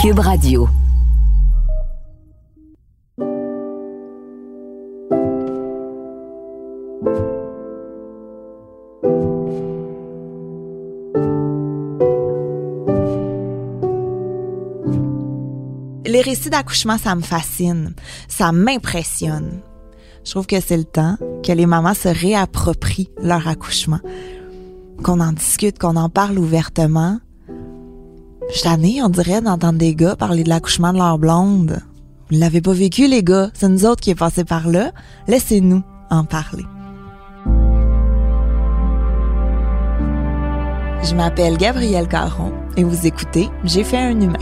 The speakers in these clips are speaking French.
Cube Radio. Les récits d'accouchement, ça me fascine. Ça m'impressionne. Je trouve que c'est le temps que les mamans se réapproprient leur accouchement. Qu'on en discute, qu'on en parle ouvertement. Je suis on dirait, d'entendre des gars parler de l'accouchement de leur blonde. Vous l'avez pas vécu, les gars. C'est nous autres qui est passé par là. Laissez-nous en parler. Je m'appelle Gabrielle Caron et vous écoutez J'ai fait un humain.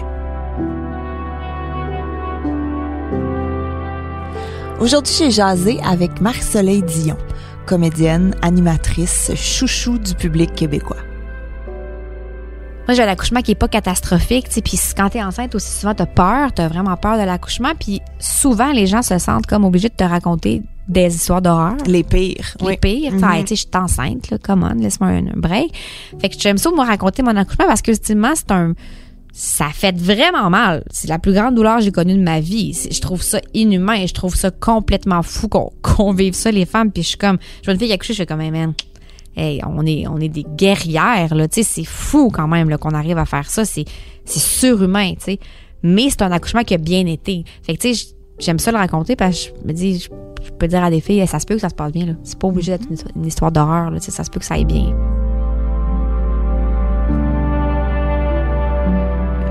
Aujourd'hui, j'ai jasé avec Marie-Soleil Dion, comédienne, animatrice, chouchou du public québécois. Moi, j'ai un accouchement qui est pas catastrophique, tu sais, puis quand t'es enceinte aussi souvent t'as peur, t'as vraiment peur de l'accouchement, puis souvent les gens se sentent comme obligés de te raconter des histoires d'horreur. Les pires. Les oui. pires. Enfin, tu sais, je suis enceinte, là, come on, laisse-moi un, un break. Fait que j'aime ça, moi, raconter mon accouchement parce que, ultimement, c'est un, ça fait vraiment mal. C'est la plus grande douleur que j'ai connue de ma vie. Je trouve ça inhumain et je trouve ça complètement fou qu'on vive ça, les femmes. Puis je suis comme, je vois une fille qui accouche, je suis comme, hey, man, hey, on est, on est des guerrières, là. Tu sais, c'est fou quand même, là, qu'on arrive à faire ça. C'est, c'est surhumain, tu sais. Mais c'est un accouchement qui a bien été. Fait que, tu sais, j'aime ça le raconter parce que je me dis, je, peux dire à des filles, ça se peut que ça se passe bien, là. C'est pas obligé d'être une, une histoire d'horreur, là. Tu sais, ça se peut que ça aille bien.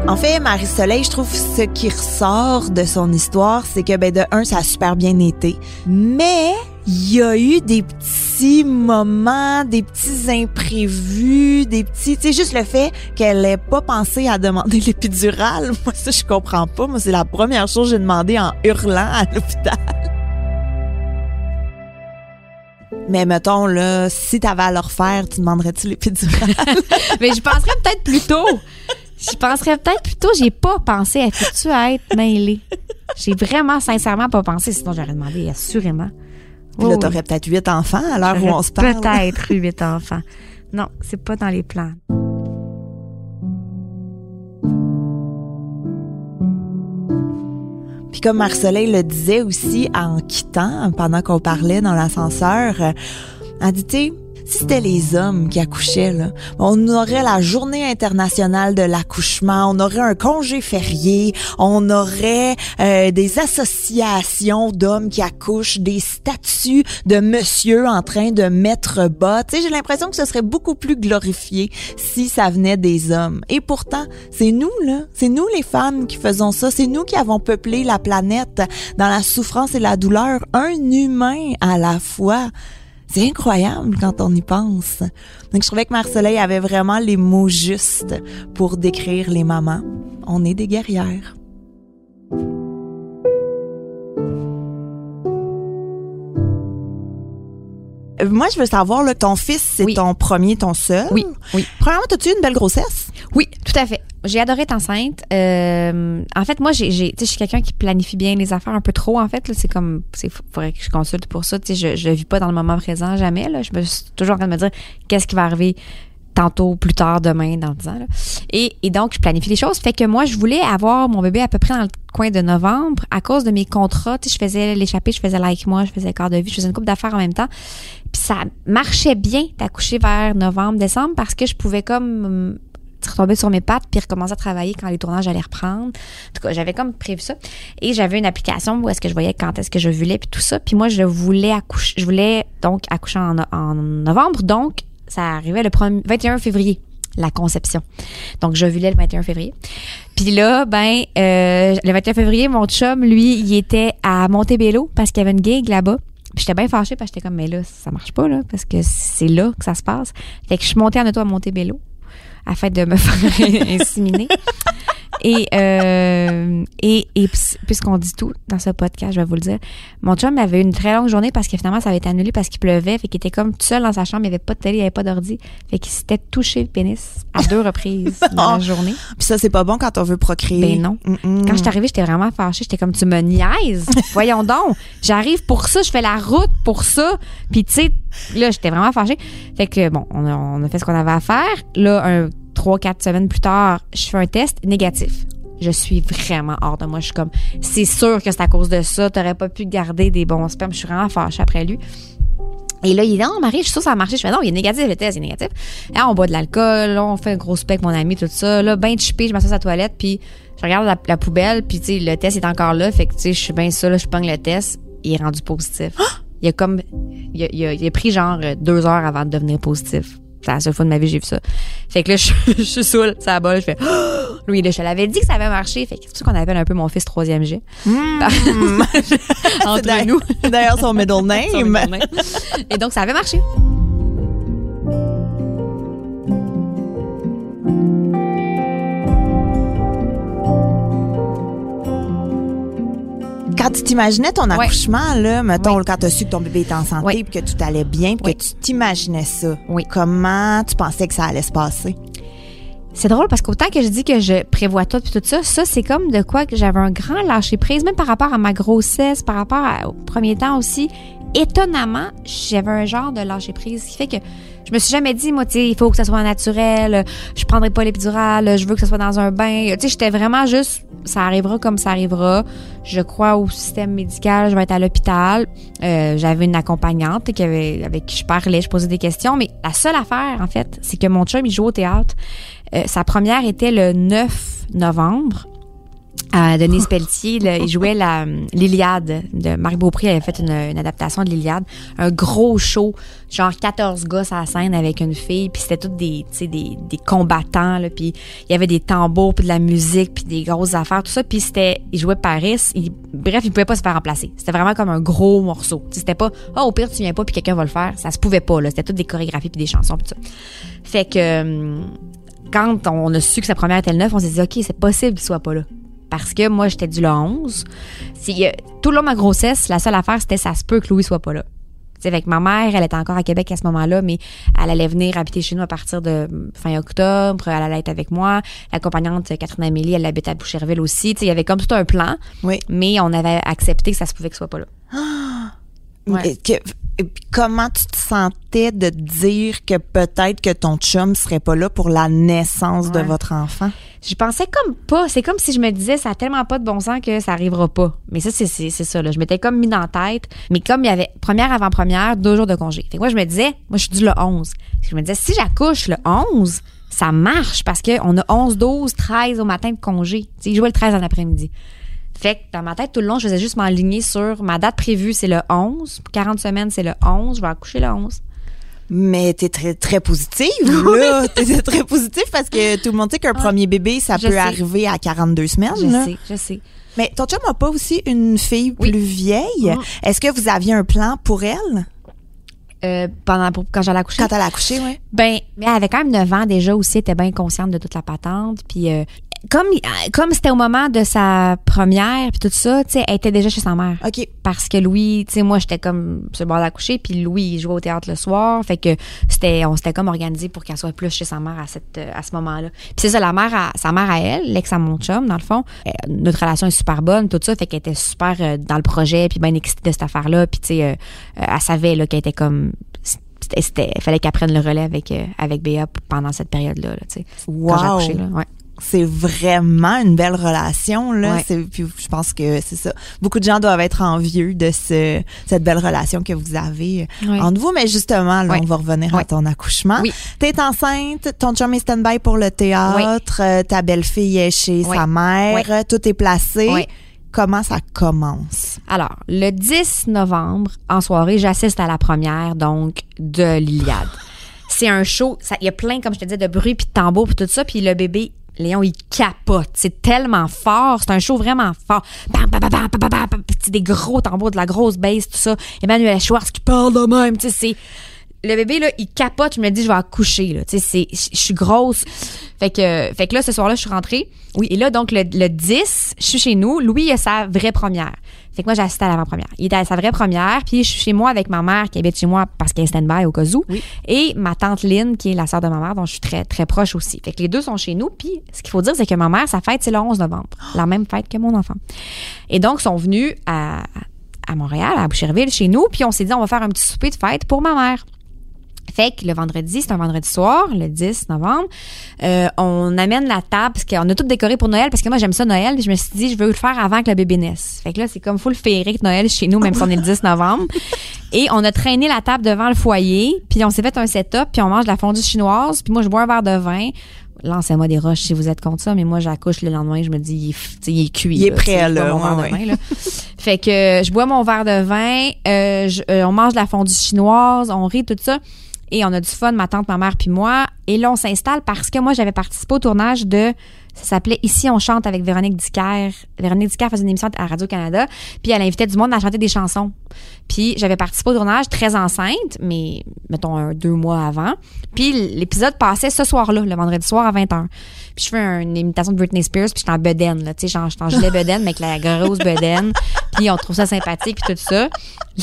En fait, Marie-Soleil, je trouve ce qui ressort de son histoire, c'est que, ben, de un, ça a super bien été. Mais, il y a eu des petits moments, des petits imprévus, des petits, tu juste le fait qu'elle ait pas pensé à demander l'épidurale. Moi, ça, je comprends pas. Moi, c'est la première chose que j'ai demandé en hurlant à l'hôpital. Mais mettons, là, si t'avais à le refaire, tu demanderais-tu l'épidurale? Mais je penserais peut-être plus tôt. Je penserais peut-être plus tôt. J'ai pas pensé à faut-tu être mêlée. J'ai vraiment sincèrement pas pensé, sinon j'aurais demandé assurément. Puis là, t'aurais peut-être huit enfants à l'heure où on se parle. Peut-être eu huit enfants. Non, c'est pas dans les plans. Puis comme Marcelet le disait aussi en quittant, pendant qu'on parlait dans l'ascenseur, euh, elle dit, tu si c'était les hommes qui accouchaient, là, on aurait la journée internationale de l'accouchement, on aurait un congé férié, on aurait euh, des associations d'hommes qui accouchent, des statues de monsieur en train de mettre bas. Tu sais, j'ai l'impression que ce serait beaucoup plus glorifié si ça venait des hommes. Et pourtant, c'est nous, là, c'est nous les femmes qui faisons ça, c'est nous qui avons peuplé la planète dans la souffrance et la douleur, un humain à la fois. C'est incroyable quand on y pense. Donc, je trouvais que Marcelet avait vraiment les mots justes pour décrire les mamans. On est des guerrières. Moi, je veux savoir, là, ton fils, c'est Oui. ton premier, ton seul? Oui, oui. Premièrement, as-tu eu une belle grossesse? Oui, tout à fait. J'ai adoré être enceinte. Euh, en fait, moi, j'ai, je suis quelqu'un qui planifie bien les affaires un peu trop. En fait, c'est comme, c'est faudrait que je consulte pour ça. Je, je le vis pas dans le moment présent jamais. Là, je me suis toujours en train de me dire qu'est-ce qui va arriver tantôt, plus tard, demain, dans 10 ans. là. Et, et donc, je planifie les choses. Fait que moi, je voulais avoir mon bébé à peu près dans le coin de novembre à cause de mes contrats. Tu sais, je faisais l'échappée, je faisais like moi, je faisais quart de vie, je faisais une coupe d'affaires en même temps. Puis ça marchait bien d'accoucher vers novembre, décembre parce que je pouvais comme hum, retomber sur mes pattes puis recommencer à travailler quand les tournages allaient reprendre. En tout cas, j'avais comme prévu ça. Et j'avais une application où est-ce que je voyais quand est-ce que je voulais puis tout ça. Puis moi, je voulais accoucher. Je voulais donc accoucher en, en novembre. Donc, ça arrivait le 21 février la conception. Donc, je voulais le 21 février. Puis là, ben, euh, le 21 février, mon chum, lui, il était à Montebello parce qu'il y avait une gig là-bas. J'étais bien fâchée parce que j'étais comme, mais là, ça marche pas, là, parce que c'est là que ça se passe. Fait que je suis montée en auto à Montebello afin de me faire inséminer. Et, euh, et, et puisqu'on dit tout dans ce podcast, je vais vous le dire, mon chum avait une très longue journée parce que finalement, ça avait été annulé parce qu'il pleuvait. Fait qu'il était comme tout seul dans sa chambre. Il n'y avait pas de télé, il n'y avait pas d'ordi. Fait qu'il s'était touché le pénis à deux reprises dans la journée. Puis ça, c'est pas bon quand on veut procréer. Ben non. Quand je suis arrivée, j'étais vraiment fâchée. J'étais comme, tu me niaises? Voyons donc. J'arrive pour ça. Je fais la route pour ça. Puis tu sais, là, j'étais vraiment fâchée. Fait que bon, on a, on a fait ce qu'on avait à faire. Là, un trois, quatre semaines plus tard, je fais un test négatif. Je suis vraiment hors de moi. Je suis comme, c'est sûr que c'est à cause de ça. T'aurais pas pu garder des bons spermes. Je suis vraiment fâchée après lui. Et là, il dit, non, Marie, je suis sûre que ça a marché. Je fais, non, il est négatif, le test, il est négatif. Là, on boit de l'alcool, on fait un gros spec, mon ami, tout ça. Là, ben chippé, je m'assois à la toilette, puis je regarde la, poubelle, puis, tu sais, le test est encore là. Fait que, tu sais, je suis bien ça, là, je pogne le test. Il est rendu positif. Il a comme, il a, il a pris genre deux heures avant de devenir positif. C'est la seule fois de ma vie j'ai vu ça. Fait que là, je, je suis saoule, ça bol, je fais oh! Lui, là, je l'avais dit que ça avait marché. Fait que c'est ça qu'on appelle un peu mon fils troisième G. Mmh. Entre nous. D'ailleurs, son middle name. son middle name. Et donc, ça avait marché. Quand tu t'imaginais ton accouchement, là, mettons, quand tu as su que ton bébé était en santé, puis que tout allait bien, puis que tu t'imaginais ça, comment tu pensais que ça allait se passer? C'est drôle parce qu'autant que je dis que je prévois tout puis tout ça, ça c'est comme de quoi que j'avais un grand lâcher prise, même par rapport à ma grossesse, par rapport au premier temps aussi. Étonnamment, j'avais un genre de lâcher prise qui fait que je me suis jamais dit moi tu il faut que ça soit naturel, je prendrai pas l'épidurale, je veux que ça soit dans un bain. Tu sais j'étais vraiment juste ça arrivera comme ça arrivera. Je crois au système médical, je vais être à l'hôpital. Euh, j'avais une accompagnante qui avait, avec qui je parlais, je posais des questions, mais la seule affaire, en fait, c'est que mon chum, il joue au théâtre. Euh, sa première était le 9 novembre Denise Pelletier. il jouait la l'Iliade de Marc Beaupré avait fait une, adaptation de l'Iliade. Un gros show, genre 14 gosses à la scène avec une fille, puis c'était tous des, des, des combattants, là, puis il y avait des tambours, puis de la musique, puis des grosses affaires, tout ça. Puis c'était, il jouait Paris. Bref, il pouvait pas se faire remplacer. C'était vraiment comme un gros morceau. C'était pas, oh, au pire, tu viens pas, puis quelqu'un va le faire. Ça se pouvait pas. C'était toutes des chorégraphies, puis des chansons, puis tout ça. Fait que... Hum, quand on a su que sa première était le 9, on s'est dit, OK, c'est possible qu'il soit pas là parce que moi, j'étais du le 11. tout le long de ma grossesse, la seule affaire, c'était ça se peut que Louis soit pas là. C'est avec ma mère, elle était encore à Québec à ce moment-là, mais elle allait venir habiter chez nous à partir de fin octobre. Elle allait être avec moi. L'accompagnante Catherine Amélie, elle habite à Boucherville aussi. il y avait comme tout un plan. Oui. Mais on avait accepté que ça se pouvait que soit pas là. Ah! Comment tu te sentais de dire que peut-être que ton chum serait pas là pour la naissance de votre enfant? Je pensais comme pas. C'est comme si je me disais, ça a tellement pas de bon sens que ça arrivera pas. Mais ça, c'est, ça. Là. Je m'étais comme mis dans la tête. Mais comme il y avait première avant-première, deux jours de congé. Fait que moi, je me disais, moi, je suis du le 11. Je me disais, si j'accouche le 11, ça marche parce qu'on a 11, 12, 13 au matin de congé. sais, il jouait le 13 en après-midi. Fait que dans ma tête, tout le long, je faisais juste m'aligner sur ma date prévue, c'est le 11. Pour 40 semaines, c'est le 11. Je vais accoucher le 11. Mais t'es très, très positive, là. t'es très positive parce que tout le monde sait qu'un premier bébé, ça peut arriver à 42 semaines. Je sais, je sais. Mais ton chum n'a pas aussi une fille plus vieille? Mm. Est-ce que vous aviez un plan pour elle? Euh, pendant quand j'allais accoucher? Quand elle a accouché, oui. Ben, mais elle avait quand même 9 ans déjà aussi, elle était bien consciente de toute la patente. Puis euh, comme comme c'était au moment de sa première puis tout ça, tu sais, elle était déjà chez sa mère. OK. Parce que Louis, tu sais moi j'étais comme sur le bord d'accoucher puis Louis il jouait au théâtre le soir, fait que c'était on s'était comme organisé pour qu'elle soit plus chez sa mère à cette à ce moment-là. Puis c'est ça la mère à, sa mère à elle, l'ex à mon chum dans le fond, euh, notre relation est super bonne tout ça, fait qu'elle était super euh, dans le projet puis bien excitée de cette affaire-là, puis tu sais euh, elle savait là qu'elle était comme c'était fallait qu'elle prenne le relais avec avec Béa pendant cette période là, tu sais. Wow. Quand là, ouais. C'est vraiment une belle relation là. Ouais. C'est- Puis je pense que c'est ça. Beaucoup de gens doivent être envieux de ce, cette belle relation que vous avez Ouais. entre vous. Mais justement, là, Ouais. on va revenir à ton accouchement. Oui. T'es enceinte, ton chum est stand-by pour le théâtre, euh, ta belle-fille est chez sa mère, tout est placé. Comment ça commence? Alors, le 10 novembre, en soirée, j'assiste à la première, donc, de l'Iliade. C'est un show, il y a plein, comme je te disais, de bruit, puis de tambour, puis tout ça, puis le bébé, Léon, il capote. C'est tellement fort. C'est un show vraiment fort. Bam, bam, bam, bam, bam, bam, des gros tambours, de la grosse bass, tout ça. Emmanuel Schwartz qui parle de même, tu sais, c'est... Le bébé, là, il capote. Je me dis, je vais accoucher, là. Tu sais, je suis grosse. Fait que, fait que là, ce soir-là, je suis rentrée. Oui, et là, donc, le, le 10, je suis chez nous. Louis a sa vraie première. Fait que moi, j'ai assisté à l'avant-première. Il était à sa vraie première, puis je suis chez moi avec ma mère qui habite chez moi parce qu'elle est stand-by au cas où. Et ma tante Lynn, qui est la sœur de ma mère, dont je suis très, très proche aussi. Fait que les deux sont chez nous. Puis ce qu'il faut dire, c'est que ma mère, sa fête, c'est le 11 novembre. La même fête que mon enfant. Et donc, ils sont venus à, à Montréal, à Boucherville, chez nous. Puis on s'est dit, on va faire un petit souper de fête pour ma mère. Fait que le vendredi, c'est un vendredi soir, le 10 novembre, euh, on amène la table parce qu'on a tout décoré pour Noël parce que moi j'aime ça Noël, puis je me suis dit je veux le faire avant que le bébé naisse. Fait que là c'est comme full féerique Noël chez nous même si on est le 10 novembre. Et on a traîné la table devant le foyer, puis on s'est fait un setup, puis on mange de la fondue chinoise, puis moi je bois un verre de vin. Lancez-moi des roches si vous êtes contre ça, mais moi j'accouche le lendemain, je me dis il est, il cuit. Il est là, prêt, là, ouais, de vin, là. Fait que je bois mon verre de vin, euh, je- euh, on mange de la fondue chinoise, on rit, tout ça. Et on a du fun, ma tante, ma mère puis moi. Et là, on s'installe parce que moi, j'avais participé au tournage de... Ça s'appelait Ici, on chante avec Véronique Dicker. Véronique Dicker faisait une émission à Radio-Canada. Puis elle invitait du monde à chanter des chansons. Puis j'avais participé au tournage très enceinte, mais mettons un, deux mois avant. Puis l'épisode passait ce soir-là, le vendredi soir à 20h. Puis je fais une imitation de Britney Spears, puis j'étais en bedaine, là, tu sais, j'étais en gilet bedaine, mais avec la grosse bedaine. Puis on trouve ça sympathique, puis tout ça.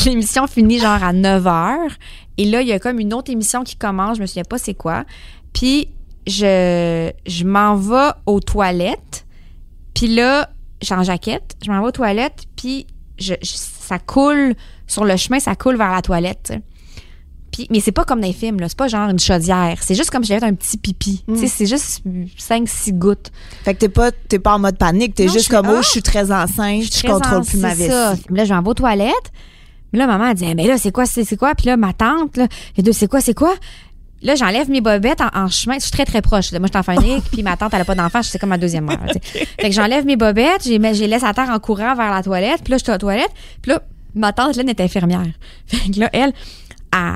L'émission finit genre à 9h. Et là, il y a comme une autre émission qui commence, je me souviens pas c'est quoi. Puis je, je m'en vais aux toilettes. Puis là, en jaquette, je m'en vais aux toilettes, puis je, je- ça coule sur le chemin, ça coule vers la toilette. Puis, mais c'est pas comme dans les films, là. C'est pas genre une chaudière. C'est juste comme si j'avais un petit pipi. Sais, c'est juste 5-6 gouttes. Fait que t'es pas, t'es pas en mode panique, t'es juste comme, oh, ah! je suis très enceinte, je, contrôle plus ma vessie. Là, je m'en vais aux toilettes. Mais là, maman, elle dit, mais là, c'est quoi, c'est c'est quoi? Puis là, ma tante, là, les deux, c'est quoi, c'est quoi? Là, j'enlève mes bobettes en, en chemin. Je suis très, très proche. Moi, je suis enfant unique, puis ma tante, elle a pas d'enfant. C'est comme ma deuxième mère. Fait que j'enlève mes bobettes, j'ai j'ai laisse à terre en courant vers la toilette. Puis là, je suis aux toilettes. Puis là, ma tante, là, est infirmière. Fait que là, elle, elle,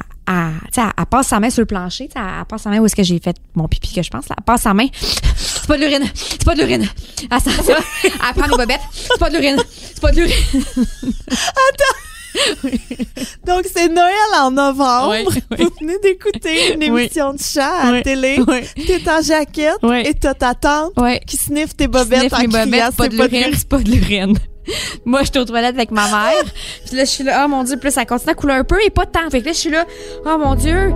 elle, passe sa main sur le plancher. Elle, elle passe sa main où est-ce que j'ai fait mon pipi, que je pense. Là. Elle passe sa main. C'est pas de l'urine. C'est pas de l'urine. Elle ça. Elle prend mes bobettes. C'est pas de l'urine. C'est pas de l'urine. Donc, c'est Noël en novembre. Ouais, ouais. Vous venez d'écouter une Oui. émission de chat à la télé. T'es en jaquette et t'as ta tante qui sniffe tes bobettes en criant, bobettes, pas c'est de l'urine, c'est pas de l'urine. Moi, j'étais aux toilettes avec ma mère. Puis là, je suis là, oh mon Dieu. Puis là, ça continue à couler un peu et pas de temps. Fait que là, je suis là, oh mon Dieu.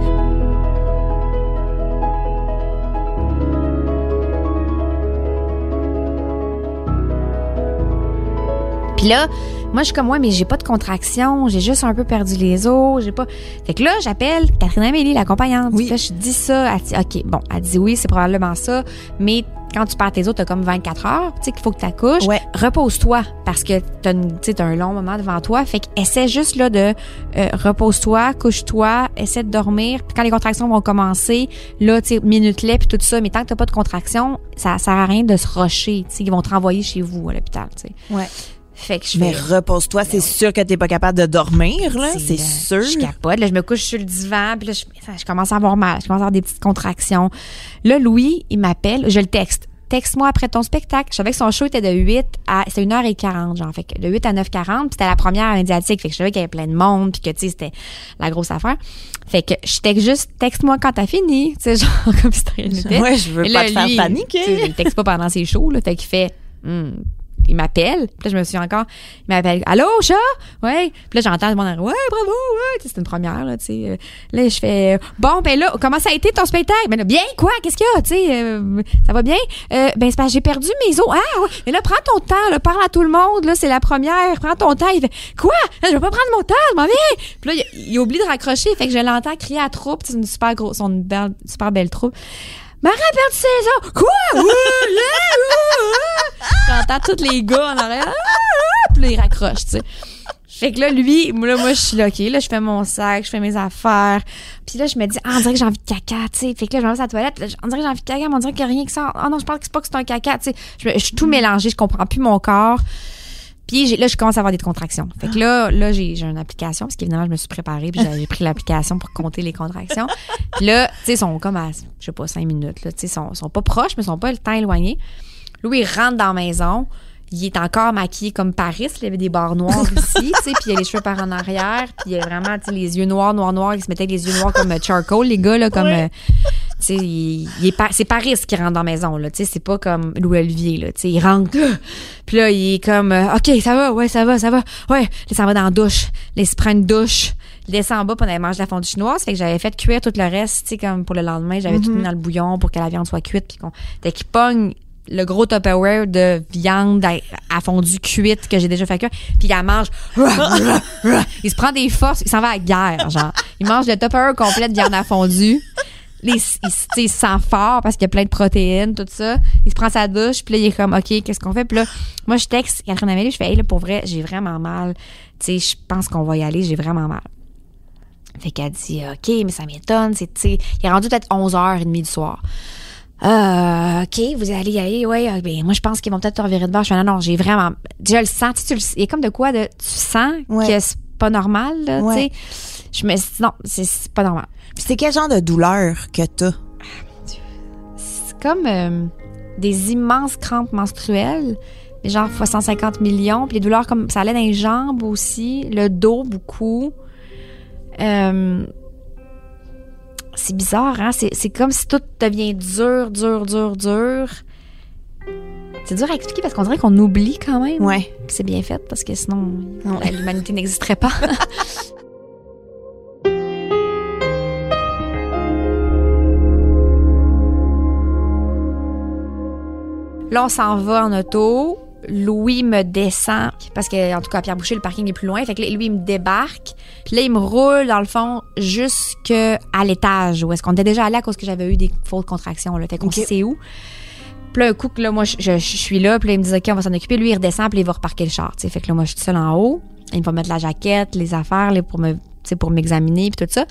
Puis là, moi, je suis comme, ouais, mais j'ai pas de contraction, j'ai juste un peu perdu les os, j'ai pas. Fait que là, j'appelle Catherine Amélie, l'accompagnante. Oui. Là, je dis ça, elle dit, OK, bon, elle dit oui, c'est probablement ça, mais quand tu perds tes os, t'as comme 24 heures, tu sais, qu'il faut que t'accouches. Ouais. Repose-toi, parce que t'as, une- tu sais, t'as un long moment devant toi. Fait que essaie juste, là, de euh, repose-toi, couche-toi, essaie de dormir. Puis quand les contractions vont commencer, là, tu sais, minute-les, puis tout ça, mais tant que t'as pas de contraction, ça sert à rien de se rusher, tu sais, ils vont te renvoyer chez vous à l'hôpital, tu sais. Ouais. Fait que je Mais fais- repose-toi, c'est sûr que t'es pas capable de dormir, là. C'est sûr. Je capote. Là, je me couche sur le divan, puis là, je, commence à avoir mal. Je commence à avoir des petites contractions. Là, Louis, il m'appelle. Je le texte. Texte-moi après ton spectacle. Je savais que son show était de 8 à... C'était 1h40, genre. Fait que de 8 à 9h40, puis c'était la première médiatique. Fait que je savais qu'il y avait plein de monde, puis que, tu sais, c'était la grosse affaire. Fait que je texte juste, texte-moi quand t'as fini. Tu sais, genre, comme si rien n'était. Ouais, je veux Et pas là, te faire lui, paniquer. Il texte pas pendant ses shows, là. Fait qu'il fait, Hmm. Il m'appelle. Puis là, je me suis encore, il m'appelle, allô, chat? Ouais. Puis là, j'entends le monde, ouais, bravo, ouais. C'est une première, là, tu sais. Euh, Là, je fais, bon, ben là, comment ça a été ton spectacle? Ben là, bien, quoi? Qu'est-ce qu'il y a? Tu sais, euh, ça va bien? Euh, ben, c'est parce j'ai perdu mes os. Ah, ouais. Mais là, prends ton temps, là, parle à tout le monde, là, c'est la première. Prends ton temps. Il fait, quoi? Je vais pas prendre mon temps, je m'en viens. Puis là, il, oublie de raccrocher. Fait que je l'entends crier à troupe. C'est une super grosse, une super belle troupe. Marie a perdu ses os. Quoi? J'entends tous les gars en arrière. Puis là, ils raccrochent, tu sais. Fait que là, lui, là, moi, je suis là, OK, là, je fais mon sac, je fais mes affaires. Puis là, je me dis, ah, on dirait que j'ai envie de caca, tu sais. Fait que là, je vais à la toilette, là, on dirait que j'ai envie de caca, mais on dirait qu'il n'y a rien que ça. Ah non, je pense que c'est pas que c'est un caca, tu sais. Je, me- je suis tout mélangée, je comprends plus mon corps. Puis là, je commence à avoir des contractions. Fait que là, là j'ai j'ai une application, parce qu'évidemment, je me suis préparée, puis j'ai pris l'application pour compter les contractions. Puis là, tu sais, ils sont comme à, je sais pas, cinq minutes, là. Tu sais, ils sont, sont pas proches, mais ils sont pas le temps éloigné. Louis, il rentre dans la maison. Il est encore maquillé comme Paris. Il avait des barres noires ici, tu sais, puis il a les cheveux par en arrière, puis il a vraiment, tu sais, les yeux noirs, noirs, noirs. Il se mettait les yeux noirs comme charcoal, les gars, là, comme, euh, sais, il, il est pas- c'est Paris qui rentre dans la maison, là, tu sais, c'est pas comme Louis Olivier, là, tu sais, il rentre, puis là, il est comme, euh, OK, ça va, ouais, ça va, ça va, ouais, là, ça va dans la douche, là, il se prend une douche, il descend en bas, puis on avait mangé de la fondue chinoise, fait que j'avais fait cuire tout le reste, tu sais, comme pour le lendemain, j'avais tout mis dans le bouillon pour que la viande soit cuite, puis qu'on, fait qu'il pogne le gros Tupperware de viande à, à fondue cuite que j'ai déjà fait cuire, puis il mange. il se prend des forces, il s'en va à la guerre, genre. Il mange le Tupperware complet de viande à fondue. Là, il, se sent fort parce qu'il y a plein de protéines, tout ça. Il se prend sa douche, puis là, il est comme, OK, qu'est-ce qu'on fait? Puis là, moi, je texte Catherine Amélie, je fais, hey, là, pour vrai, j'ai vraiment mal. Tu sais, je pense qu'on va y aller, j'ai vraiment mal. Fait qu'elle dit, OK, mais ça m'étonne, c'est, tu sais, il est rendu peut-être 11h30 du soir. Euh, OK, vous allez y aller, ouais. ah, ben, moi, je pense qu'ils vont peut-être te revirer de bord. Je fais, non, non, j'ai vraiment. Je le sens. Tu sais, il y a comme de quoi de. Tu sens Ouais. que c'est pas normal, là, Ouais. tu sais. Je me suis dit, non, c'est- pas normal. Puis c'est quel genre de douleur que t'as? C'est comme euh, des immenses crampes menstruelles, mais genre fois 150 millions. Puis les douleurs, comme ça allait dans les jambes aussi, le dos beaucoup. Euh, c'est bizarre, hein? C'est, comme si tout devient dur, dur, dur, dur. C'est dur à expliquer parce qu'on dirait qu'on oublie quand même Ouais. que c'est bien fait parce que sinon l'humanité n'existerait pas. Là, on s'en va en auto. Louis me descend parce que, en tout cas, à Pierre Boucher, le parking est plus loin. Fait que là, lui, il me débarque. Puis là, il me roule, dans le fond, jusqu'à l'étage où est-ce qu'on était déjà allé à cause que j'avais eu des fausses contractions. Là. Fait qu'on sait où. Puis là, un coup que là, moi, je, je- je suis là. Puis là, il me dit, OK, on va s'en occuper. Lui, il redescend. Puis il va reparquer le char. Fait que là, moi, je suis seule en haut. Il va mettre la jaquette, les affaires là, pour me pour m'examiner puis tout ça.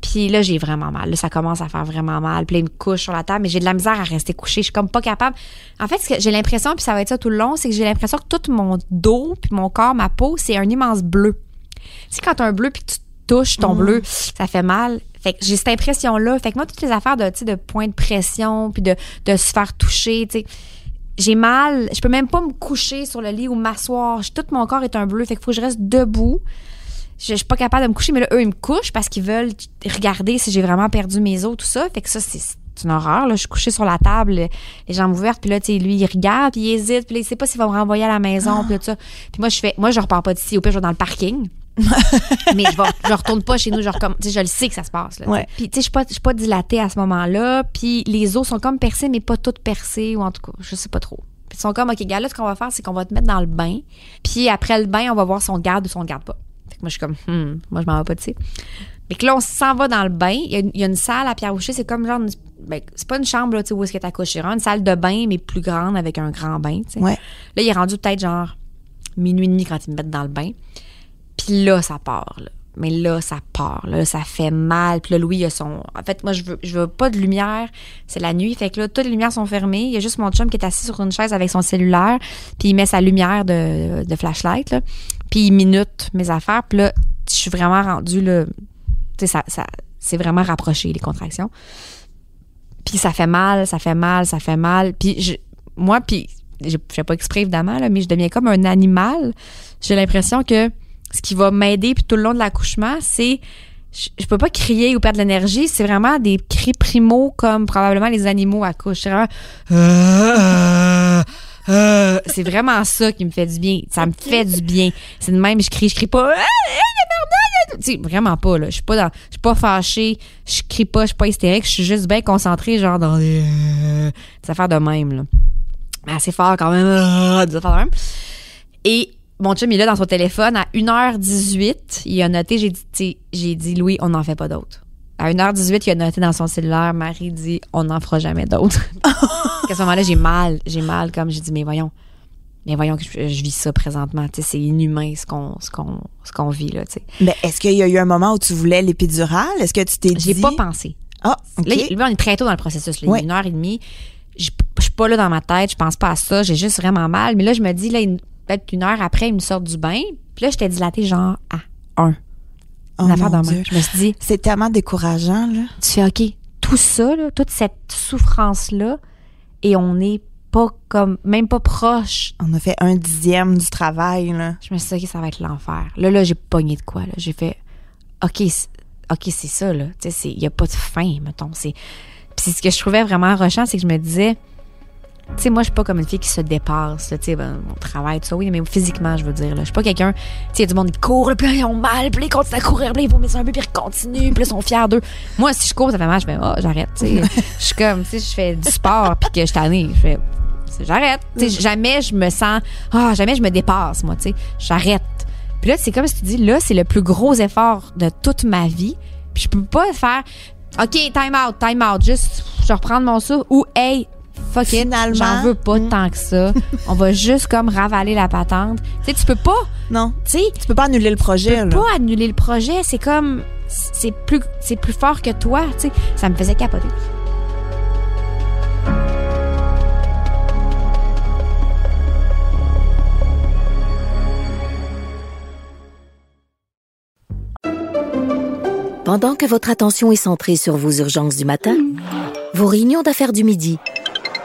Puis là, j'ai vraiment mal. Là, ça commence à faire vraiment mal. Puis là, il me couche sur la table, mais j'ai de la misère à rester couchée. Je suis comme pas capable. En fait, ce que j'ai l'impression, puis ça va être ça tout le long, c'est que j'ai l'impression que tout mon dos, puis mon corps, ma peau, c'est un immense bleu. Tu sais, quand t'as un bleu puis tu touches ton bleu, ça fait mal. Fait que j'ai cette impression-là. Fait que moi, toutes les affaires de, de points de pression, puis de, de se faire toucher, tu sais, j'ai mal. Je peux même pas me coucher sur le lit ou m'asseoir. Tout mon corps est un bleu. Fait qu'il faut que je reste debout. Je, je suis pas capable de me coucher, mais là, eux, ils me couchent parce qu'ils veulent regarder si j'ai vraiment perdu mes os, tout ça. Fait que ça, c'est une horreur. Là. Je suis couchée sur la table, les jambes ouvertes, puis là, tu sais, lui, il regarde, puis il hésite, puis là, il sait pas s'il va me renvoyer à la maison, puis tout ça. Puis moi, je fais, moi, je repars pas d'ici. Au pire, je vais dans le parking. mais je, vais, je retourne pas chez nous. Je, recomm- tu sais, je le sais que ça se passe. Là. Ouais. Puis, tu sais, je suis pas, je suis pas dilatée à ce moment-là. Puis les os sont comme percés, mais pas toutes percées, ou en tout cas, je sais pas trop. Puis ils sont comme, OK, gars, là, ce qu'on va faire, c'est qu'on va te mettre dans le bain. Puis après le bain, on va voir si on te garde ou si on te garde pas. Fait que moi, je suis comme, hmm, moi, je m'en vais pas d'ici. Fait que là, on s'en va dans le bain. Il y a, une- il y a une salle à Pierre Boucher. C'est comme genre, une- ben, c'est pas une chambre, là, tu sais, où est-ce que t'accouches. C'est une salle de bain, mais plus grande, avec un grand bain, tu sais. Ouais. Là, il est rendu peut-être genre minuit et demi quand ils me mettent dans le bain. Puis là, ça part, là. Mais là, ça part. Là, ça fait mal. Puis là, Louis, il a son... En fait, moi, je veux, je veux pas de lumière. C'est la nuit. Fait que là, toutes les lumières sont fermées. Il y a juste mon chum qui est assis sur une chaise avec son cellulaire. Puis il met sa lumière de, de flashlight. Puis il minute mes affaires. Puis là, je suis vraiment rendue, là... Tu sais, ça, ça, c'est vraiment rapproché, les contractions. Puis ça fait mal, ça fait mal, ça fait mal. Puis je, moi, puis je je fais pas exprès évidemment, là, mais je deviens comme un animal. J'ai l'impression que ce qui va m'aider puis tout le long de l'accouchement, c'est je, peux pas crier ou perdre l'énergie, c'est vraiment des cris primaux comme probablement les animaux accouchent. C'est vraiment Euh, euh, c'est vraiment ça qui me fait du bien. Ça me fait du bien. C'est de même, je crie, je crie pas. Ah, ah, la merde, Tu sais, vraiment pas là. Je suis pas je suis pas fâchée, je crie pas, je suis pas hystérique, je suis juste bien concentrée genre dans les, euh, des affaires de même là. Assez fort quand même, euh, des affaires de même. Et mon chum, il est là dans son téléphone à 1h18. Il a noté, j'ai dit, j'ai dit, Louis, on n'en fait pas d'autres. À 1h18, il a noté dans son cellulaire, Marie dit, on n'en fera jamais d'autres. à ce moment-là, j'ai mal, j'ai mal, comme j'ai dit, mais voyons. Mais voyons que je, je vis ça présentement. Tu sais, c'est inhumain ce qu'on ce qu'on ce qu'on vit là. Mais est-ce qu'il y a eu un moment où tu voulais l'épidurale? Est-ce que tu t'es dit... j'ai pas pensé. Ah, OK. Là, on est très tôt dans le processus. Là. Ouais. une heure et demie. Je je suis pas là dans ma tête. Je pense pas à ça. J'ai juste vraiment mal. Mais là, je me dis, là, peut-être une heure après, il me sort du bain. Puis là, j'étais dilatée genre à un. Oh, Une affaire. Dieu. Je me suis dit, C'est tellement décourageant, là. tu fais OK, tout ça, là, toute cette souffrance-là, et on n'est pas comme, même pas proche. On a fait un dixième du travail, là. Je me suis dit, OK, ça va être l'enfer. Là, là, j'ai pogné de quoi, là. J'ai fait, OK, c'est- OK, c'est ça, là. Tu sais, il n'y a pas de fin, mettons. C'est, puis ce que je trouvais vraiment rochant, c'est que je me disais, tu sais, moi, je suis pas comme une fille qui se dépasse, tu sais, ben, mon travail, tout ça, oui, mais physiquement, je veux dire, là. Je suis pas quelqu'un, tu sais, du monde qui court, puis là, ils ont mal, puis ils continuent à courir, puis ils vomissent un peu, puis ils continuent, puis ils sont fiers d'eux. Moi, si je cours, ça fait mal, je fais, oh, j'arrête, tu sais. Je suis comme, tu sais, je fais du sport, puis que je t'année, je fais, j'arrête. Tu sais, jamais je me sens, ah, jamais je me dépasse, moi, tu sais. J'arrête. Puis là, c'est comme si tu dis, là, c'est le plus gros effort de toute ma vie. Puis je peux pas faire, OK, time out, time out, juste, je reprends mon souffle, ou, hey, fuck it, Finalement, j'en veux pas mm. tant que ça. On va juste comme ravaler la patente. Tu sais, tu peux pas, Non. tu sais, Tu peux pas annuler le tu projet, peux là. pas annuler le projet. C'est comme, c'est plus, c'est plus fort que toi, tu sais. Ça me faisait capoter. Pendant que votre attention est centrée sur vos urgences du matin, vos réunions d'affaires du midi,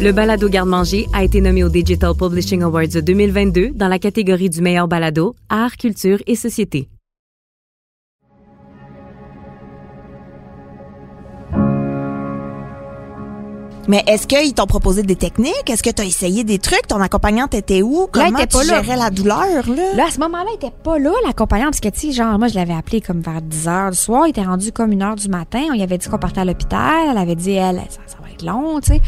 Le balado Garde-manger a été nommé au Digital Publishing Awards 2022 dans la catégorie du meilleur balado, art, culture et société. Mais est-ce qu'ils t'ont proposé des techniques? Est-ce que tu as essayé des trucs? Ton accompagnante était où? Là, elle Comment était tu pas là. gérais la douleur, là? Là, à ce moment-là, il était pas là, l'accompagnant, parce que, tu sais, genre, moi, je l'avais appelé comme vers 10 heures du soir. Il était rendu comme une heure du matin. On lui avait dit qu'on partait à l'hôpital. Elle avait dit, elle, ça, ça va être long, tu sais.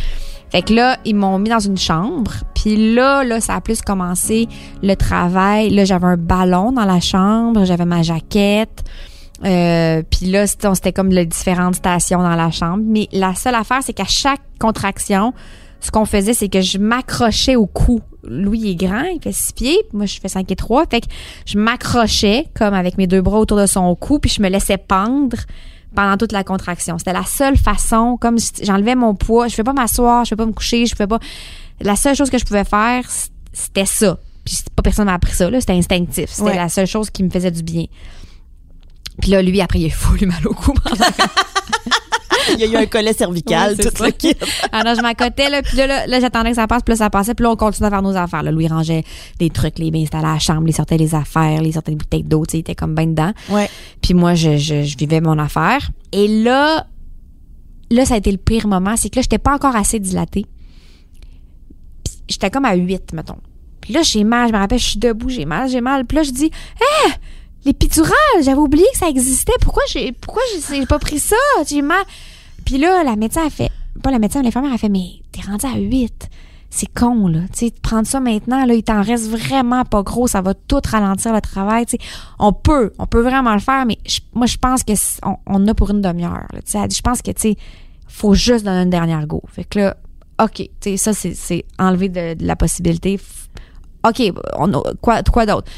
Fait que là, ils m'ont mis dans une chambre. Puis là, là, ça a plus commencé le travail. Là, j'avais un ballon dans la chambre. J'avais ma jaquette. Euh, puis là, c'était comme les différentes stations dans la chambre. Mais la seule affaire, c'est qu'à chaque contraction, ce qu'on faisait, c'est que je m'accrochais au cou. Louis est grand, il fait six pieds, moi je fais 5 et 3. Fait que je m'accrochais comme avec mes deux bras autour de son cou, puis je me laissais pendre pendant toute la contraction. C'était la seule façon, comme j'enlevais mon poids, je ne pas m'asseoir, je ne pas me coucher, je ne pas. La seule chose que je pouvais faire, c'était ça. Puis pas personne m'a appris ça, là, c'était instinctif. C'était Ouais. la seule chose qui me faisait du bien. Puis là, lui, après, il a full mal au cou Il y a eu un collet cervical, tout ça. le kit. Alors, je m'accotais, là, puis là, là, là, j'attendais que ça passe, puis là, ça passait, puis là, on continuait à faire nos affaires. Là. Louis rangeait des trucs, les il installait à la chambre, il sortait les affaires, il sortait des bouteilles d'eau, tu sais, il était comme ben dedans. Ouais. Puis moi, je, je, je vivais mon affaire. Et là, là, ça a été le pire moment, c'est que là, j'étais pas encore assez dilatée. J'étais comme à 8, mettons. Puis là, j'ai mal, je me rappelle, je suis debout, j'ai mal, j'ai mal. Puis là, je dis, hé, l'épidurale, j'avais oublié que ça existait. Pourquoi j'ai, pourquoi j'ai pas pris ça? J'ai mal. Puis là, la médecin a fait, pas la médecin, l'infirmière a fait, mais t'es rendu à 8. c'est con, là. Tu sais, prendre ça maintenant, là, il t'en reste vraiment pas gros. Ça va tout ralentir le travail. On peut, on peut vraiment le faire, mais moi, je pense que on, a pour une demi-heure. je pense que, tu faut juste donner une dernière go. Fait que là, OK, ça, c'est, enlever de, la possibilité. OK, on a, quoi d'autre?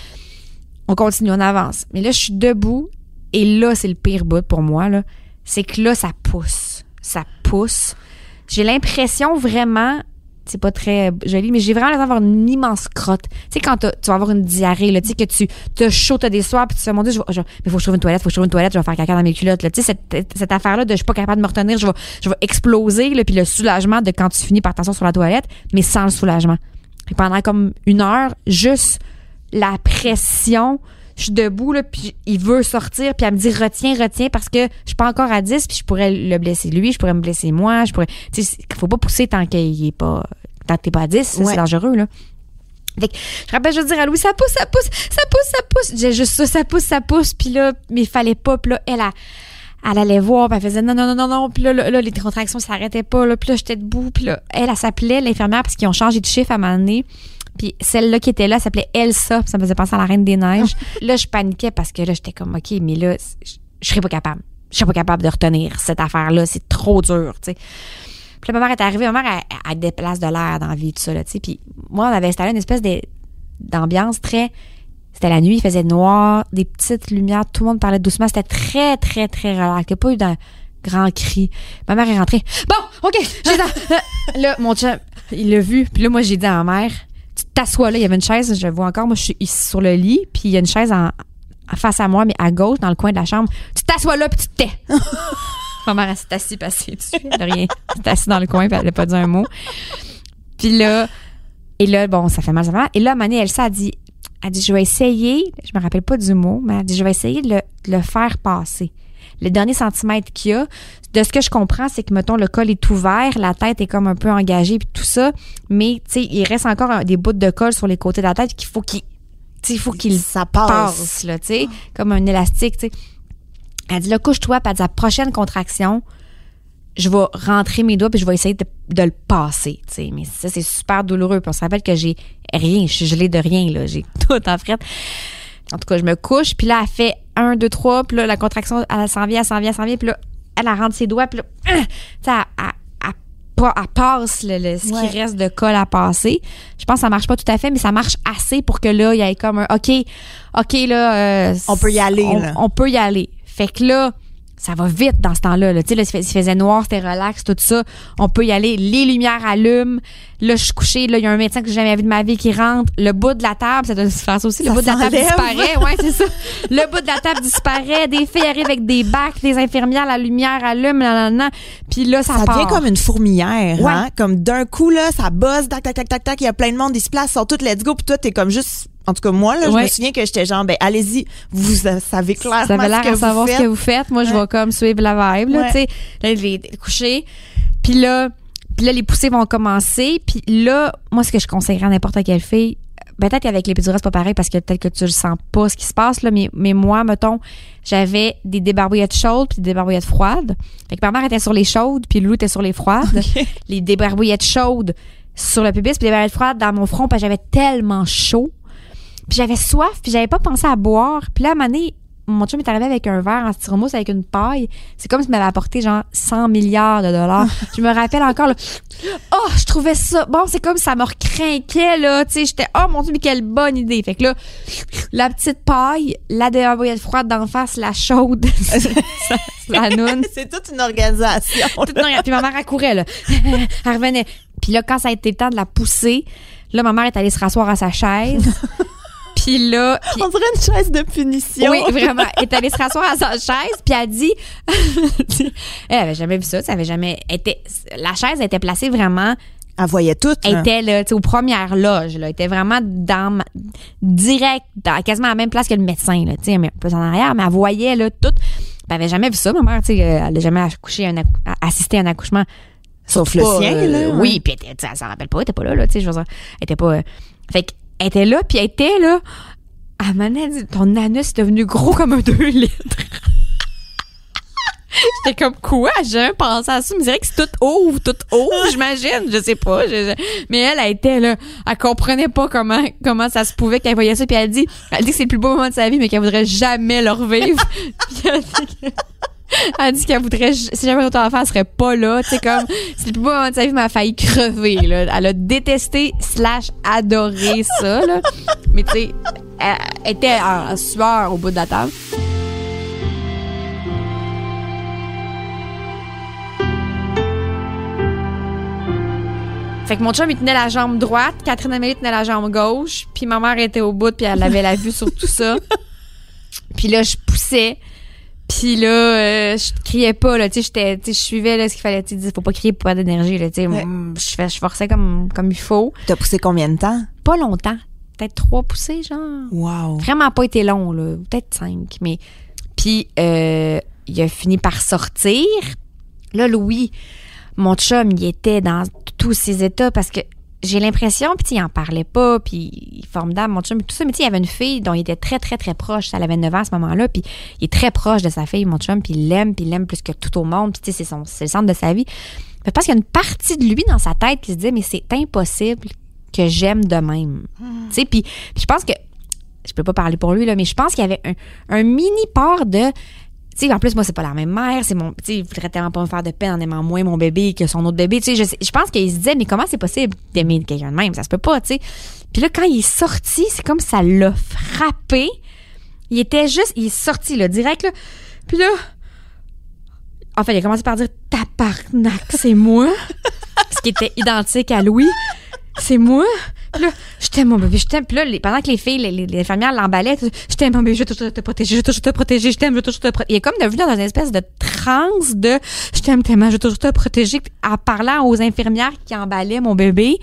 On continue, on avance. Mais là, je suis debout et là, c'est le pire bout pour moi. C'est que là, ça pousse. Ça pousse. J'ai l'impression vraiment, c'est pas très joli, mais j'ai vraiment l'impression d'avoir une immense crotte. Tu sais, quand tu vas avoir une diarrhée, tu sais, que tu te chaud, t'as des soirs, puis tu te dis, mon Dieu, je je- mais faut que je trouve une toilette, faut que je trouve une toilette, je vais faire caca dans mes culottes. Tu sais, cette, affaire-là de je suis pas capable de me retenir, je vais, je vais exploser, là, puis le soulagement de quand tu finis par t'asseoir sur la toilette, mais sans le soulagement. Et pendant comme une heure, juste la pression, je suis debout, là, puis il veut sortir, puis elle me dit retiens, retiens, parce que je suis pas encore à 10, puis je pourrais le blesser lui, je pourrais me blesser moi, je pourrais. Tu sais, faut pas pousser tant qu'il est pas. Tant que t'es pas à 10, ça, Ouais. c'est dangereux, là. Fait que je rappelle juste dire à Louis, ça pousse, ça pousse, ça pousse, ça pousse. J'ai juste ça, ça pousse, ça pousse, puis là, mais il fallait pas, puis là, elle a. Elle allait voir, puis elle faisait non, non, non, non, non. Puis là, là, là, les contractions s'arrêtaient pas. Là, puis là, j'étais debout. Puis là, elle, elle s'appelait l'infirmière parce qu'ils ont changé de chiffre à un moment donné. Puis celle-là qui était là s'appelait Elsa. puis Ça me faisait penser à la Reine des Neiges. là, je paniquais parce que là, j'étais comme, OK, mais là, je, je serais pas capable. Je serais pas capable de retenir cette affaire-là. C'est trop dur, tu sais. Puis là, ma mère est arrivée. Ma mère, elle, elle déplace de l'air dans la vie, tout ça, là, tu sais. Puis moi, on avait installé une espèce d'ambiance très... C'était la nuit, il faisait noir, des petites lumières, tout le monde parlait doucement. C'était très, très, très relax. Il n'y a pas eu d'un grand cri. Ma mère est rentrée. Bon, OK, j'ai là, mon chum, il l'a vu. Puis là, moi, j'ai dit à ma mère, t'assois là. Il y avait une chaise, je vois encore. Moi, je suis ici sur le lit. Puis il y a une chaise en, en face à moi, mais à gauche, dans le coin de la chambre. Tu t'assois là, puis tu te tais. ma mère, elle s'est assise passée dessus. Elle a rien. Elle s'est assise dans le coin, puis elle n'a pas dit un mot. Puis là, et là, bon, ça fait mal, ça fait mal. Et là, Mané, Elsa a dit, elle dit, je vais essayer, je me rappelle pas du mot, mais elle dit, je vais essayer de le, de le faire passer. Le dernier centimètre qu'il y a, de ce que je comprends, c'est que, mettons, le col est ouvert, la tête est comme un peu engagée, puis tout ça, mais, tu sais, il reste encore des bouts de colle sur les côtés de la tête qu'il faut qu'il, tu sais, il faut qu'il Ça passe. passe, là, tu sais, comme un élastique, tu sais. Elle dit, là, couche-toi, puis elle dit, la prochaine contraction, je vais rentrer mes doigts puis je vais essayer de, de le passer, tu sais. Mais ça, c'est super douloureux. Puis on se rappelle que j'ai rien, je suis gelée de rien, là. J'ai tout en frette. En tout cas, je me couche, puis là, elle fait un, deux, trois, puis là, la contraction, elle s'en vient, elle s'en vient, elle s'en vient, puis là, elle, elle rentre ses doigts, puis là, hein, tu sais, elle, elle- elle pa- elle passe le, le- ce Ouais. qui reste de colle à passer. Je pense que ça marche pas tout à fait, mais ça marche assez pour que là, il y ait comme un OK, OK, là. euh, On peut y aller, on- là. on peut y aller. Fait que là, ça va vite dans ce temps-là. là. Tu sais, là, il fais- il faisait noir, c'était relax, tout ça. On peut y aller. Les lumières allument. Là, je suis couchée. Là, il y a un médecin que j'ai jamais vu de ma vie qui rentre. Le bout de la table, ça doit se faire aussi. Le Ça bout de la table disparaît. Ouais, c'est ça. Le bout de la table disparaît. Des filles arrivent avec des bacs, des infirmières, la lumière allume, là, là. Puis là, ça, Ça part. devient comme une fourmilière, Ouais. hein? Comme d'un coup, là, ça buzz, tac, tac, tac, tac, tac, il y a plein de monde, ils se placent, ils sont toutes let's go, puis toi, t'es comme juste, en tout cas, moi, là, je Ouais. me souviens que j'étais genre, ben, allez-y, vous savez clairement Ça avait l'air à savoir ce que vous faites. Moi, je vais comme suivre la vibe, là, tu sais. Là, je vais coucher. Puis là, puis là, les poussées vont commencer. Puis là, moi, ce que je conseillerais à n'importe quelle fille, peut-être qu'avec l'épidural, c'est pas pareil parce que peut-être que tu le sens pas ce qui se passe, là, mais, mais moi, mettons, j'avais des débarbouillettes chaudes puis des débarbouillettes froides. Fait que ma mère était sur les chaudes puis Lou était sur les froides. Les débarbouillettes chaudes sur le pubis puis les débarbouillettes froides dans mon front parce que j'avais tellement chaud. Puis j'avais soif, puis j'avais pas pensé à boire. Puis là, à un moment donné, mon chum est arrivé avec un verre en styromousse avec une paille. C'est comme s'il m'avait apporté genre 100 milliards de dollars. je me rappelle encore, là, oh, je trouvais ça. Bon, c'est comme ça me recrinquait, là. Tu sais, j'étais, oh mon Dieu, mais quelle bonne idée. Fait que là, la petite paille, la débarbouillette froide d'en face, la chaude, ça- la noune. C'est toute une organisation. Toute- non, puis ma mère, elle courait, là. elle revenait. Puis là, quand ça a été le temps de la pousser, là, ma mère est allée se rasseoir à sa chaise. Puis là, On dirait une chaise de punition. oui, vraiment. Elle est allée se rasseoir à sa chaise, puis elle dit, elle avait jamais vu ça, ça avait jamais été, la chaise était placée vraiment, Elle voyait tout. elle était là, tu sais, aux premières loges, là, elle était vraiment dans, ma- direct, dans, quasiment à la même place que le médecin, là, tu sais, mais un peu en arrière, mais elle voyait, là, tout. Elle avait jamais vu ça, ma mère, tu sais, elle a jamais accouché un accou- assisté à un accouchement. Sauf le Pas, sien, euh, là. ouais. Oui, puis elle, était- tu sais, elle s'en rappelle pas, elle était pas là, là, tu sais, je veux dire, elle était pas, euh, fait qu'elle était là, puis elle était là, à un elle dit, ton anus est devenu gros comme un 2 litres. J'étais comme quoi? J'ai jamais pensé à ça. Mais dirait que c'est tout haut, tout haut, j'imagine. Je sais pas. Je- je- Mais elle, elle était là. Elle comprenait pas comment, comment ça se pouvait qu'elle voyait ça. Puis elle dit, elle dit que c'est le plus beau moment de sa vie, mais qu'elle voudrait jamais le revivre. Puis elle dit que- Elle dit qu'elle voudrait, si jamais autre enfant, elle serait pas là. Tu sais, comme, c'est le plus beau moment de sa vie, mais elle a failli crever, là. Elle a détesté slash adoré ça, là. Mais tu sais, elle, elle était en sueur au bout de la table. Fait que mon chum, il tenait la jambe droite, Catherine Amélie tenait la jambe gauche, puis ma mère était au bout, puis elle avait la vue sur tout ça. Puis là, je poussais. Puis là, euh, je criais pas, là, tu sais, je suivais, là, ce qu'il fallait, tu sais, faut pas crier pour pas d'énergie, là, tu sais, Ouais. mm, je forçais comme, comme il faut. T'as poussé combien de temps? Pas longtemps. Peut-être trois poussées, genre. Wow. Vraiment pas été long, là. Peut-être cinq, mais... Puis, euh, il a fini par sortir. Là, Louis, mon chum, il était dans tous ses états parce que j'ai l'impression, puis il en parlait pas, puis il est formidable, mon chum, tout ça, mais tu sais, il y avait une fille dont il était très, très, très proche. Elle avait 9 ans à ce moment-là, puis il est très proche de sa fille, mon chum, puis il l'aime, puis il l'aime plus que tout au monde, puis tu sais, c'est son- c'est le centre de sa vie. Mais parce qu'il y a une partie de lui dans sa tête qui se dit, mais c'est impossible que j'aime de même. Tu sais, puis puis je pense que je peux pas parler pour lui là, mais je pense qu'il y avait un, un mini part de sais en plus moi c'est pas la même mère, c'est mon tu sais il voudrait tellement pas me faire de peine en aimant moins mon bébé que son autre bébé, tu sais je, je pense qu'il se disait mais comment c'est possible d'aimer quelqu'un de même, ça se peut pas, tu sais. Puis là quand il est sorti, c'est comme ça l'a frappé. Il était juste il est sorti là direct là. Puis là en fait, il a commencé par dire tabarnak, c'est moi. Ce qui était identique à Louis. C'est moi. Puis là, je t'aime, mon bébé, je t'aime. Puis là, les- pendant que les filles, les, les- les infirmières l'emballaient, je t'aime, mon bébé, je vais toujours te protéger, je vais toujours te protéger, je t'aime, je vais toujours te protéger. Il est comme devenu dans une espèce de transe de je t'aime tellement, je vais toujours te protéger. Puis en parlant aux infirmières qui emballaient mon bébé,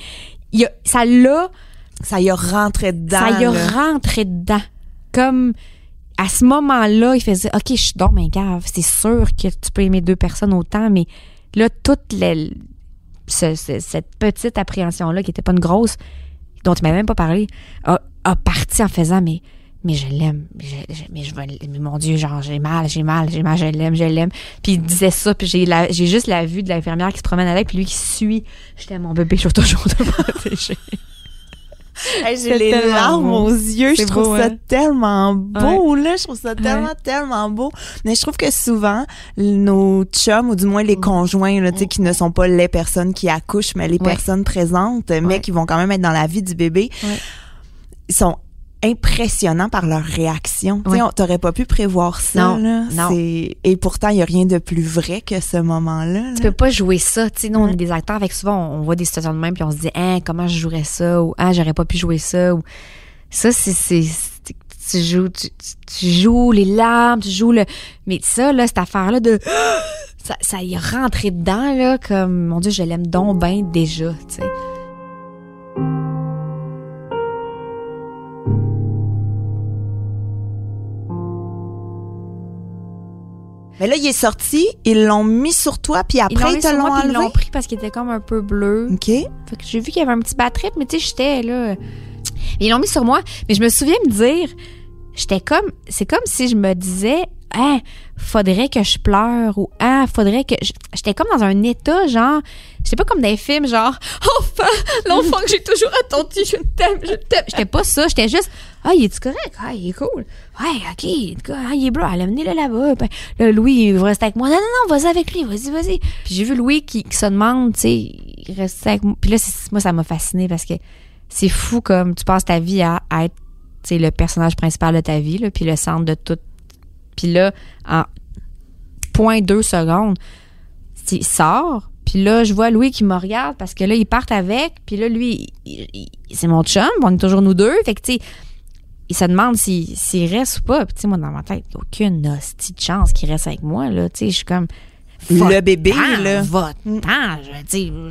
il a- ça l'a Ça y a rentré dedans. ça y a rentré dedans. Comme à ce moment-là, il faisait OK, je suis donc mais grave, c'est sûr que tu peux aimer deux personnes autant, mais là, toute les- ce- ce- cette petite appréhension-là, qui était pas une grosse, dont tu m'avais même pas parlé, a, parti en faisant mais mais je l'aime, mais je mon Dieu, genre j'ai mal, j'ai mal, j'ai mal, je l'aime, je l'aime. Puis il disait ça, puis j'ai j'ai juste la vue de l'infirmière qui se promène avec, puis lui qui suit, je t'aime mon bébé, je vais toujours te protéger. Hey, J'ai les larmes beau. aux yeux. Je trouve beau, ça hein? tellement beau, là. Je trouve ça tellement, tellement beau. Mais je trouve que souvent, nos chums, ou du moins Mm. les conjoints, là, tu sais, qui ne sont pas les personnes qui accouchent, mais les Ouais. personnes présentes, mais qui vont quand même être dans la vie du bébé, ils sont impressionnants par leur réaction. Tu sais, Ouais. on- t'aurais pas pu prévoir ça, Non, là. non. Et pourtant, il y a rien de plus vrai que ce moment-là. là. tu peux pas jouer ça. Tu sais, nous, on est des acteurs avec souvent, on voit des situations de même, puis on se dit, hein, comment je jouerais ça, ou ah, j'aurais pas pu jouer ça, ou ça, c'est, tu joues, tu, tu- tu joues les larmes, tu joues le, mais ça, là, cette affaire-là de, ça, ça y est rentré dedans, là, comme, mon Dieu, je l'aime donc bien déjà, tu sais. Mais là, il est sorti, ils l'ont mis sur toi, puis Ils après, ils, mis te l'ont moi, puis ils enlevé. l'ont pris parce qu'il était comme un peu bleu. OK. Fait que j'ai vu qu'il y avait un petit bad trip, mais tu sais, j'étais là. Ils l'ont mis sur moi, mais je me souviens me dire, j'étais comme, c'est comme si je me disais, ah, faudrait que je pleure ou ah, faudrait que. J'étais comme dans un état, genre, j'étais pas comme dans les films, genre, enfin, l'enfant que j'ai toujours attendu, je t'aime, je t'aime. J'étais pas ça, j'étais juste, ah, il est correct? Ah, il est cool. Ouais, ok, il est ah, il est bleu, allez, amenez-le là-bas. Ben, là, Louis, il va rester avec moi. Non, non, non, vas-y avec lui, vas-y, vas-y. Puis j'ai vu Louis qui, se demande, tu sais, il reste avec moi. Puis là, moi, ça m'a fasciné parce que c'est fou comme tu passes ta vie à, à être, tu sais, le personnage principal de ta vie, là, puis le centre de tout. Puis là, en point deux secondes, il sort. Puis là, je vois Louis qui me regarde parce que là, ils partent avec. Puis là, lui, c'est mon chum. On est toujours nous deux. Fait que, tu sais, il se demande s'il s'il reste ou pas. Puis, tu sais, moi, dans ma tête, aucune hostie de chance qu'il reste avec moi, là. Tu sais, je suis comme. Le bébé, là. Va-t'en.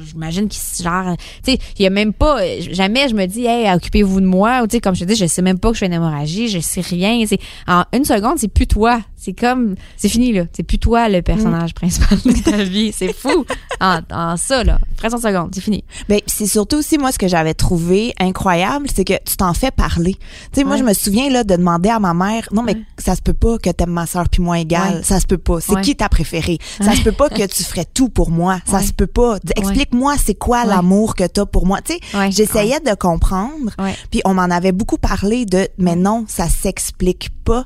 J'imagine qu'il genre. Tu sais, il y a même pas. Jamais je me dis, hey, occupez-vous de moi. Ou, tu sais, comme je te dis, je sais même pas que je fais une hémorragie. Je sais rien. En une seconde, c'est plus toi. C'est comme, c'est fini, là. C'est plus toi le personnage principal de ta vie. C'est fou. En, en ça, là. 30 secondes, c'est fini. Ben, c'est surtout aussi, moi, ce que j'avais trouvé incroyable, c'est que tu t'en fais parler. Tu sais, moi, Ouais. je me souviens, là, de demander à ma mère, non, mais Ouais. ça se peut pas que t'aimes ma soeur puis moi égal. Ouais. Ça se peut pas. C'est qui ta préférée? Ça se peut pas que tu ferais tout pour moi. Ça se peut pas. Explique-moi, c'est quoi l'amour que t'as pour moi? Tu sais, j'essayais de comprendre. Puis on m'en avait beaucoup parlé de, mais non, ça s'explique pas.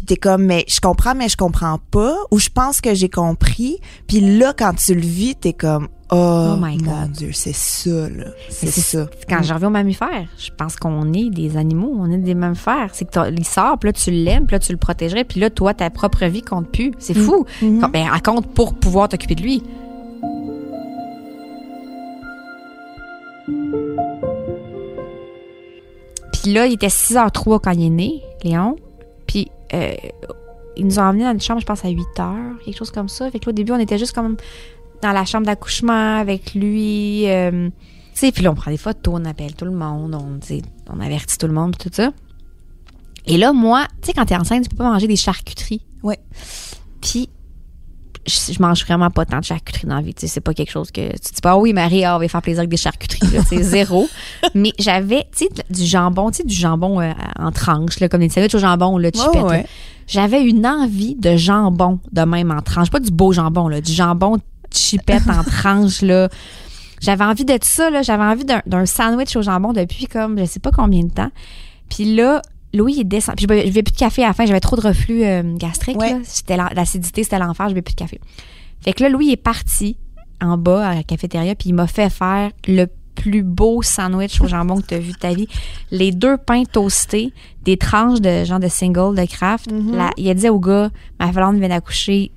Puis t'es comme, mais je comprends, mais je comprends pas. Ou je pense que j'ai compris. Puis là, quand tu le vis, t'es comme, oh, Oh my mon God. Dieu, c'est ça, là. C'est ça. Quand je reviens aux mammifères, je pense qu'on est des animaux, on est des mammifères. C'est que t'as- il sort, puis là, tu l'aimes, puis là, tu le protégerais, puis là, toi, ta propre vie compte plus. C'est fou. Mhm. Ben, elle compte pour pouvoir t'occuper de lui. Puis là, il était 6h03 quand il est né, Léon. Euh, ils nous ont emmenés dans une chambre, je pense, à 8h, quelque chose comme ça. Fait que là, au début, on était juste comme dans la chambre d'accouchement avec lui. euh, tu sais, puis là, on prend des photos, on appelle tout le monde, on, sais, on avertit tout le monde, tout ça. Et là, moi, tu sais, quand t'es enceinte, tu peux pas manger des charcuteries. Ouais. Puis, je, je mange vraiment pas tant de charcuterie dans la vie. Tu sais, c'est pas quelque chose que tu dis pas, ah oui, Marie, ah, on va faire plaisir avec des charcuteries. C'est zéro. Mais j'avais, tu sais, du jambon, tu sais, du jambon euh, en tranches, là, comme des sandwichs au jambon, là, chipette, Ouais, là. ouais. J'avais une envie de jambon de même en tranche. Pas du beau jambon, là, du jambon chipette en tranche, là. J'avais envie de ça, là. J'avais envie d'un d'un sandwich au jambon depuis comme je sais pas combien de temps. Puis là, Louis, il descend. Puis je buvais plus de café à la fin. J'avais trop de reflux euh, gastrique. Ouais. L'acidité, c'était l'enfer. Je buvais plus de café. Fait que là, Louis est parti en bas à la cafétéria. Puis il m'a fait faire le plus beau sandwich au jambon que tu as vu de ta vie. Les deux pains toastés, des tranches de genre de single de craft. La- il a dit au gars, ma Valente vient d'accoucher,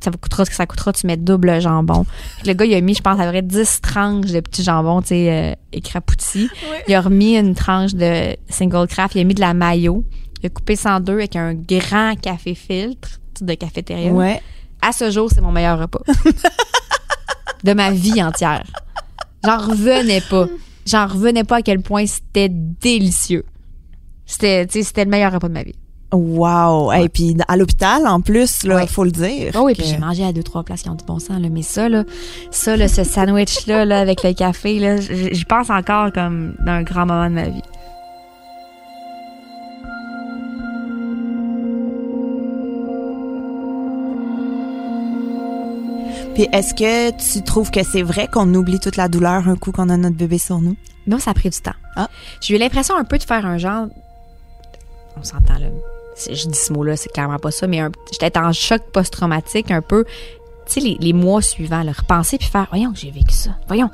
ça coûtera ce que ça coûtera, tu mets double jambon. Le gars, il a mis, je pense, à près 10 tranches de petits jambons, tu sais, euh, écrapoutis. Il a remis une tranche de single craft, il a mis de la mayo. Il a coupé ça en deux avec un grand café filtre de cafétéria. Ouais. À ce jour, c'est mon meilleur repas. de ma vie entière. J'en revenais pas. J'en revenais pas à quel point c'était délicieux. C'était, c'était le meilleur repas de ma vie. Wow. Et puis à l'hôpital, en plus, là, Ouais. faut le dire. Oh oui, que- puis j'ai mangé à deux, trois places qui ont du bon sens, là. Mais ça, là, ça, là, ce sandwich-là, là, avec le café, là, j'y pense encore comme d'un grand moment de ma vie. Puis est-ce que tu trouves que c'est vrai qu'on oublie toute la douleur un coup qu'on a notre bébé sur nous? Moi, ça a pris du temps. Ah. J'ai eu l'impression un peu de faire un genre. On s'entend là. Je dis ce mot-là, c'est clairement pas ça, mais j'étais en choc post-traumatique un peu. Tu sais, les, les mois suivants, repenser puis faire Voyons, j'ai vécu ça. Voyons,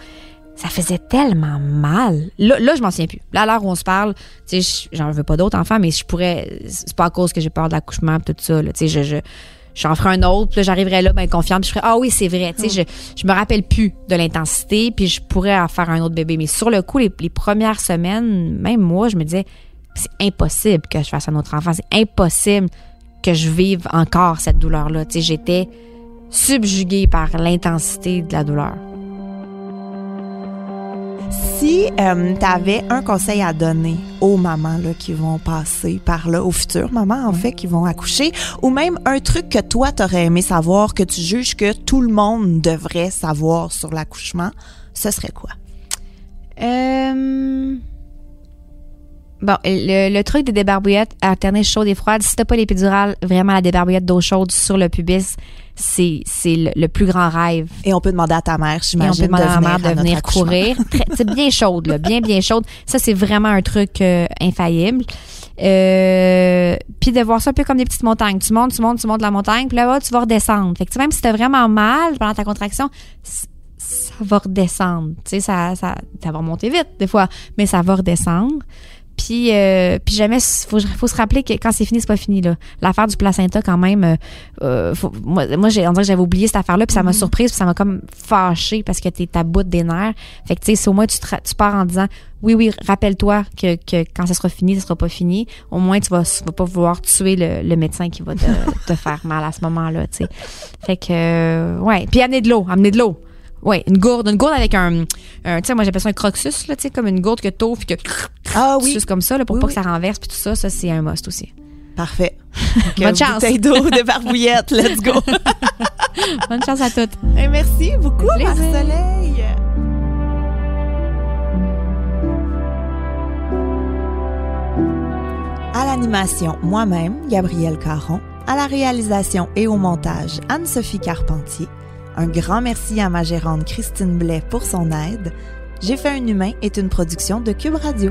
ça faisait tellement mal. Là, là je m'en souviens plus. Là, à l'heure où on se parle, tu sais, je- j'en veux pas d'autres enfants, mais je pourrais. C'est pas à cause que j'ai peur de l'accouchement tout ça, là. Tu sais, je. je J'en ferai un autre, puis là, j'arriverai là, ben, confiante, puis je ferai, ah oui, c'est vrai, tu sais, je, je me rappelle plus de l'intensité, puis je pourrais en faire un autre bébé. Mais sur le coup, les, les premières semaines, même moi, je me disais, c'est impossible que je fasse un autre enfant, c'est impossible que je vive encore cette douleur-là. Tu sais, j'étais subjuguée par l'intensité de la douleur. Si tu avais un conseil à donner aux mamans là, qui vont passer par là, aux futures mamans en fait qui vont accoucher, ou même un truc que toi t'aurais aimé savoir, que tu juges que tout le monde devrait savoir sur l'accouchement, ce serait quoi? Euh... Bon, le, le truc des débarbouillettes alternées chaudes et froides, si t'as pas l'épidurale, vraiment la débarbouillette d'eau chaude sur le pubis, c'est c'est le, le plus grand rêve. Et on peut demander à ta mère, Et on j'imagine, peut demander à la mère de venir accouchement. courir. C'est bien chaude, là, bien, bien chaude. Ça, c'est vraiment un truc euh, infaillible. Euh, puis de voir ça un peu comme des petites montagnes. Tu montes, tu montes, tu montes la montagne, puis là-bas, tu vas redescendre. Fait que même si t'as vraiment mal pendant ta contraction, ça va redescendre. Tu sais, ça, ça, ça va remonter vite, des fois, mais ça va redescendre. Puis, euh, puis jamais, faut, faut se rappeler que quand c'est fini, c'est pas fini là. L'affaire du placenta, quand même, euh, euh, faut- moi, moi j'ai, on dirait que j'avais oublié cette affaire-là, puis ça m'a surprise, puis ça m'a comme fâchée parce que t'es ta bout des nerfs. Fait que tu sais, si au moins tu, te tu pars en disant, oui, oui, rappelle-toi que, que quand ça sera fini, ça sera pas fini. Au moins, tu vas, tu vas pas vouloir tuer le, le médecin qui va te, te faire mal à ce moment-là, tu sais. Fait que, euh, ouais. Puis amener de l'eau, amener de l'eau. Ouais, une gourde, une gourde avec un, un tu sais, moi j'appelle ça un croxus, là, tu sais, comme une gourde que t'ouvres puis que Ah oui, suces comme ça, là, pour Oui, pas oui. que ça renverse puis tout ça, ça c'est un must aussi. parfait. Bonne euh, chance. Bouteille d'eau, de barbouillette, let's go. Bonne chance à toutes. Et merci beaucoup. Marc-Soleil. À l'animation, moi-même, Gabrielle Caron. À la réalisation et au montage, Anne-Sophie Carpentier. Un grand merci à ma gérante Christine Blais pour son aide. J'ai fait un humain est une production de Cube Radio.